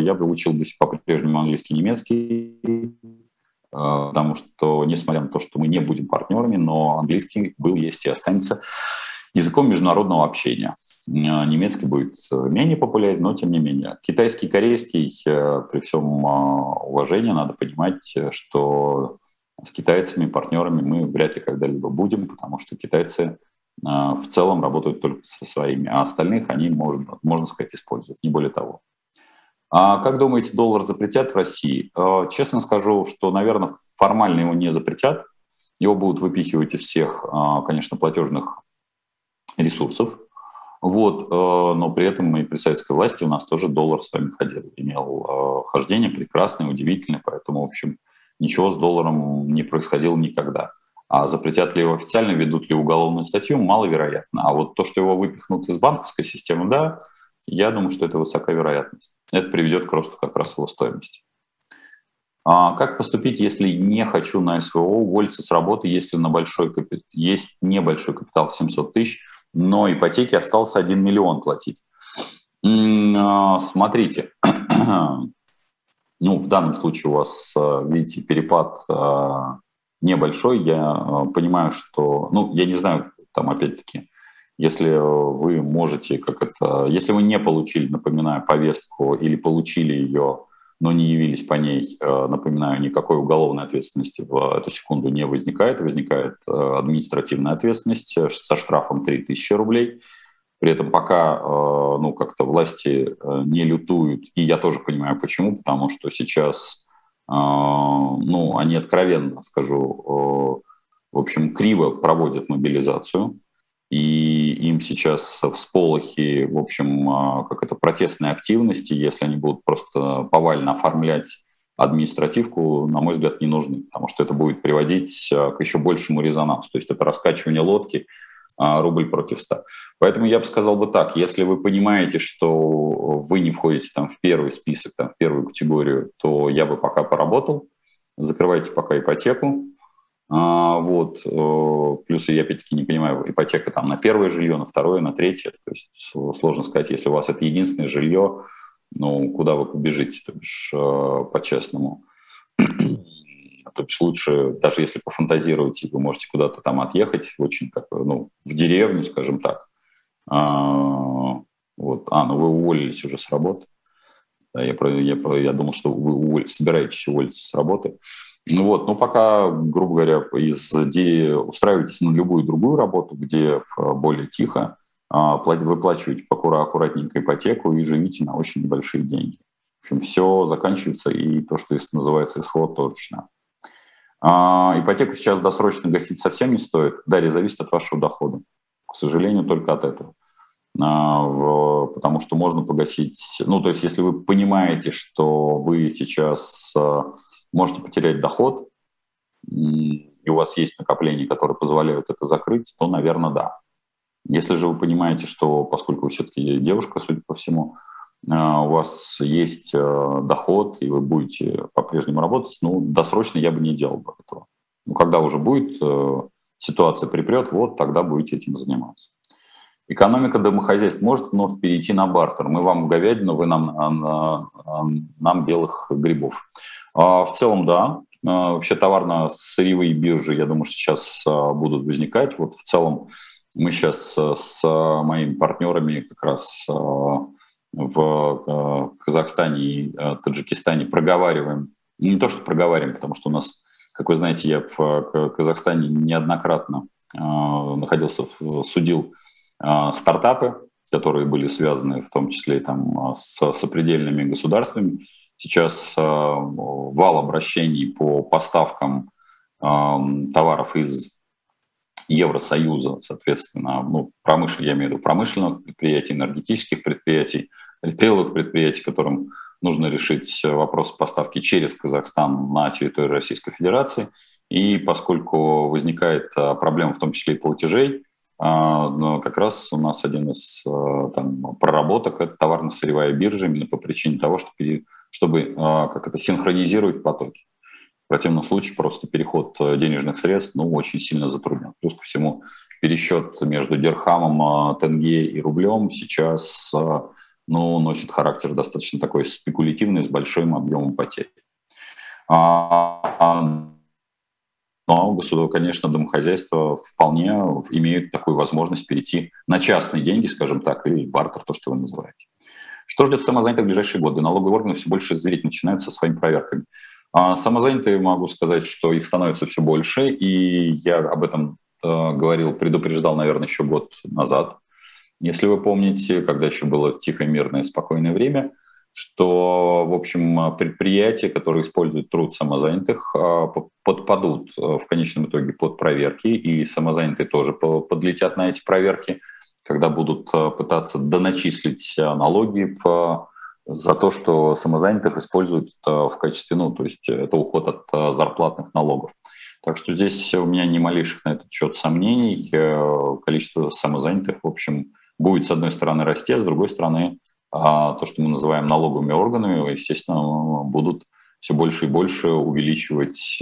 я бы учил бы по-прежнему английский, немецкий, э, потому что, несмотря на то, что мы не будем партнерами, но английский был, есть и останется языком международного общения. Э, немецкий будет менее популярен, но тем не менее. Китайский, корейский, при всем уважении, надо понимать, что с китайцами, партнерами мы вряд ли когда-либо будем, потому что китайцы в целом работают только со своими, а остальных они, можно, можно сказать, используют, не более того. А как думаете, доллар запретят в России? А, честно скажу, что, наверное, формально его не запретят. Его будут выпихивать из всех, а, конечно, платежных ресурсов. Вот, но при этом и при советской власти у нас тоже доллар с вами ходил, имел хождение прекрасное, удивительное, поэтому, в общем, ничего с долларом не происходило никогда. А запретят ли его официально, ведут ли уголовную статью, маловероятно. А вот то, что его выпихнут из банковской системы, да, я думаю, что это высокая вероятность. Это приведет к росту как раз его стоимости. А как поступить, если не хочу на СВО уволиться с работы, если на большой капитал, есть небольшой капитал в 700 тысяч, но ипотеки остался 1 миллион платить? А, смотрите, ну, в данном случае у вас, а, видите, перепад а, небольшой, я э, понимаю, что, ну, я не знаю, там опять-таки, если вы можете, как это, если вы не получили, напоминаю, повестку или получили ее, но не явились по ней, э, напоминаю, никакой уголовной ответственности в эту секунду не возникает, возникает э, административная ответственность со штрафом 3000 рублей. При этом пока ну, как-то власти не лютуют, и я тоже понимаю почему, потому что сейчас ну, они откровенно, скажу, в общем, криво проводят мобилизацию, и им сейчас всполохи, в общем, а, как это, протестной активности, если они будут просто повально оформлять административку, на мой взгляд, не нужны, потому что это будет приводить а, к еще большему резонансу. То есть это раскачивание лодки а, рубль против 100. Поэтому я бы сказал бы так, если вы понимаете, что вы не входите там в первый список, там, в первую категорию, то я бы пока поработал, закрывайте пока ипотеку, а, вот. Э, плюс я опять-таки не понимаю, ипотека там на первое жилье, на второе, на третье. То есть сложно сказать, если у вас это единственное жилье, ну, куда вы побежите, то бишь, э, по-честному. То бишь лучше, даже если пофантазировать, вы можете куда-то там отъехать, очень как, ну, в деревню, скажем так. А, вот. а, ну вы уволились уже с работы. Да, я, я, я думал, что вы уволь, собираетесь уволиться с работы. Ну вот, ну пока, грубо говоря, из, где устраиваетесь на любую другую работу, где более тихо, а, выплачиваете аккуратненько ипотеку и живите на очень небольшие деньги. В общем, все заканчивается, и то, что называется исход, точно. А, ипотеку сейчас досрочно гасить совсем не стоит. Далее зависит от вашего дохода. К сожалению, только от этого. А, потому что можно погасить... Ну, то есть, если вы понимаете, что вы сейчас можете потерять доход, и у вас есть накопления, которые позволяют это закрыть, то, наверное, да. Если же вы понимаете, что поскольку вы все-таки девушка, судя по всему, у вас есть э, доход, и вы будете по-прежнему работать, ну, досрочно я бы не делал бы этого. Ну, когда уже будет э, ситуация припрет, вот тогда будете этим заниматься. Экономика домохозяйств может вновь перейти на бартер. Мы вам говядину, вы нам, нам, нам белых грибов. А, в целом, да. А, вообще товарно-сырьевые биржи, я думаю, сейчас а, будут возникать. Вот в целом мы сейчас с моими партнерами как раз в Казахстане и Таджикистане проговариваем. Не то, что проговариваем, потому что у нас, как вы знаете, я в Казахстане неоднократно находился, судил стартапы, которые были связаны в том числе там, с сопредельными государствами. Сейчас э, вал обращений по поставкам э, товаров из Евросоюза, соответственно, ну, промышленных, я имею в виду промышленных предприятий, энергетических предприятий, ритейловых предприятий, которым нужно решить вопрос поставки через Казахстан на территорию Российской Федерации. И поскольку возникает э, проблема в том числе и платежей, как раз у нас один из там, проработок – это товарно-сырьевая биржа, именно по причине того, что чтобы а, как это, синхронизировать потоки. В противном случае просто переход э, денежных средств ну, очень сильно затруднен. Плюс ко всему пересчет между дирхамом, а, тенге и рублем сейчас а, ну, носит характер достаточно такой спекулятивный, с большим объемом потерь. Но, государство, конечно, домохозяйства вполне имеют такую возможность перейти на частные деньги, скажем так, и бартер, то, что вы называете. Что ждет самозанятых в ближайшие годы? Налоговые органы все больше зверить начинают со своими проверками. А самозанятые, могу сказать, что их становится все больше, и я об этом э, говорил, предупреждал, наверное, еще год назад. Если вы помните, когда еще было тихое, мирное, спокойное время, что, в общем, предприятия, которые используют труд самозанятых, э, подпадут э, в конечном итоге под проверки, и самозанятые тоже подлетят на эти проверки – когда будут э, пытаться доначислить э, налоги за то, что самозанятых используют э, в качестве, ну, то есть это уход от зарплатных налогов. Так что здесь у меня ни малейших на этот счет сомнений. Количество самозанятых, в общем, будет, с одной стороны, расти, а с другой стороны, то, что мы называем налоговыми органами, естественно, будут все больше и больше увеличивать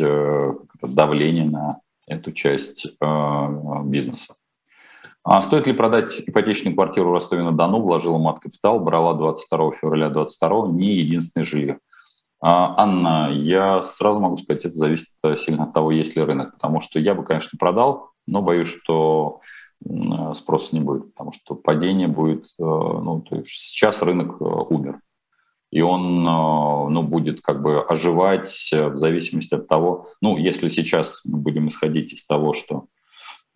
давление на эту часть бизнеса. А стоит ли продать ипотечную квартиру в Ростове-на-Дону? Вложила мат-капитал, брала 22 февраля 22 не единственное жилье. А, Анна, я сразу могу сказать, это зависит сильно от того, есть ли рынок, потому что я бы, конечно, продал, но боюсь, что спроса не будет, потому что падение будет, э, ну, то есть сейчас рынок э, умер, и он, э, ну, будет как бы оживать в зависимости от того, ну, если сейчас мы будем исходить из того, что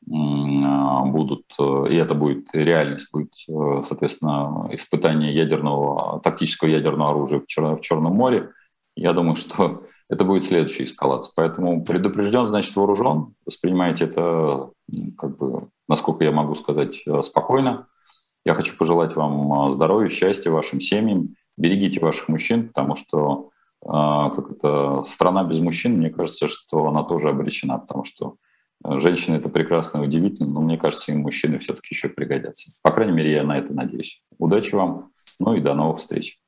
будут, э, и это будет реальность, будет, э, соответственно, испытание ядерного, тактического ядерного оружия в, Чер, в Черном море, я думаю, что это будет следующая эскалация. Поэтому предупрежден, значит вооружен. Воспринимайте это, как бы, насколько я могу сказать, э, спокойно. Я хочу пожелать вам здоровья, счастья вашим семьям. Берегите ваших мужчин, потому что как это, страна без мужчин, мне кажется, что она тоже обречена, потому что Женщины это прекрасно и удивительно, но мне кажется, и мужчины все-таки еще пригодятся. По крайней мере, я на это надеюсь. Удачи вам, ну и до новых встреч.